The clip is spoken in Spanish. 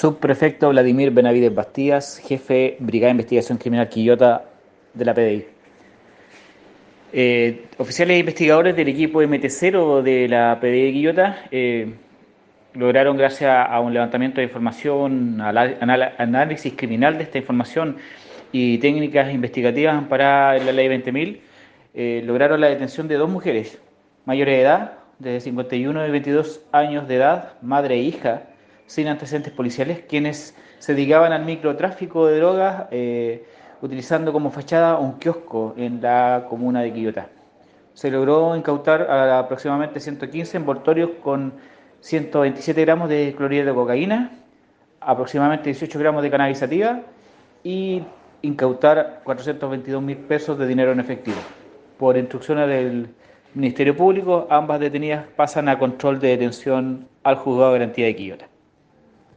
Subprefecto Vladimir Benavides Bastías, jefe Brigada de Investigación Criminal Quillota de la PDI. Eh, oficiales e investigadores del equipo MT0 de la PDI de Quillota eh, lograron, gracias a un levantamiento de información, análisis criminal de esta información y técnicas investigativas para la ley 20.000, eh, lograron la detención de dos mujeres mayores de edad, de 51 y 22 años de edad, madre e hija, sin antecedentes policiales, quienes se dedicaban al microtráfico de drogas eh, utilizando como fachada un kiosco en la comuna de Quillota. Se logró incautar aproximadamente 115 envoltorios con 127 gramos de clorhidrato de cocaína, aproximadamente 18 gramos de cannabis y incautar 422 mil pesos de dinero en efectivo. Por instrucciones del Ministerio Público, ambas detenidas pasan a control de detención al juzgado de garantía de Quillota.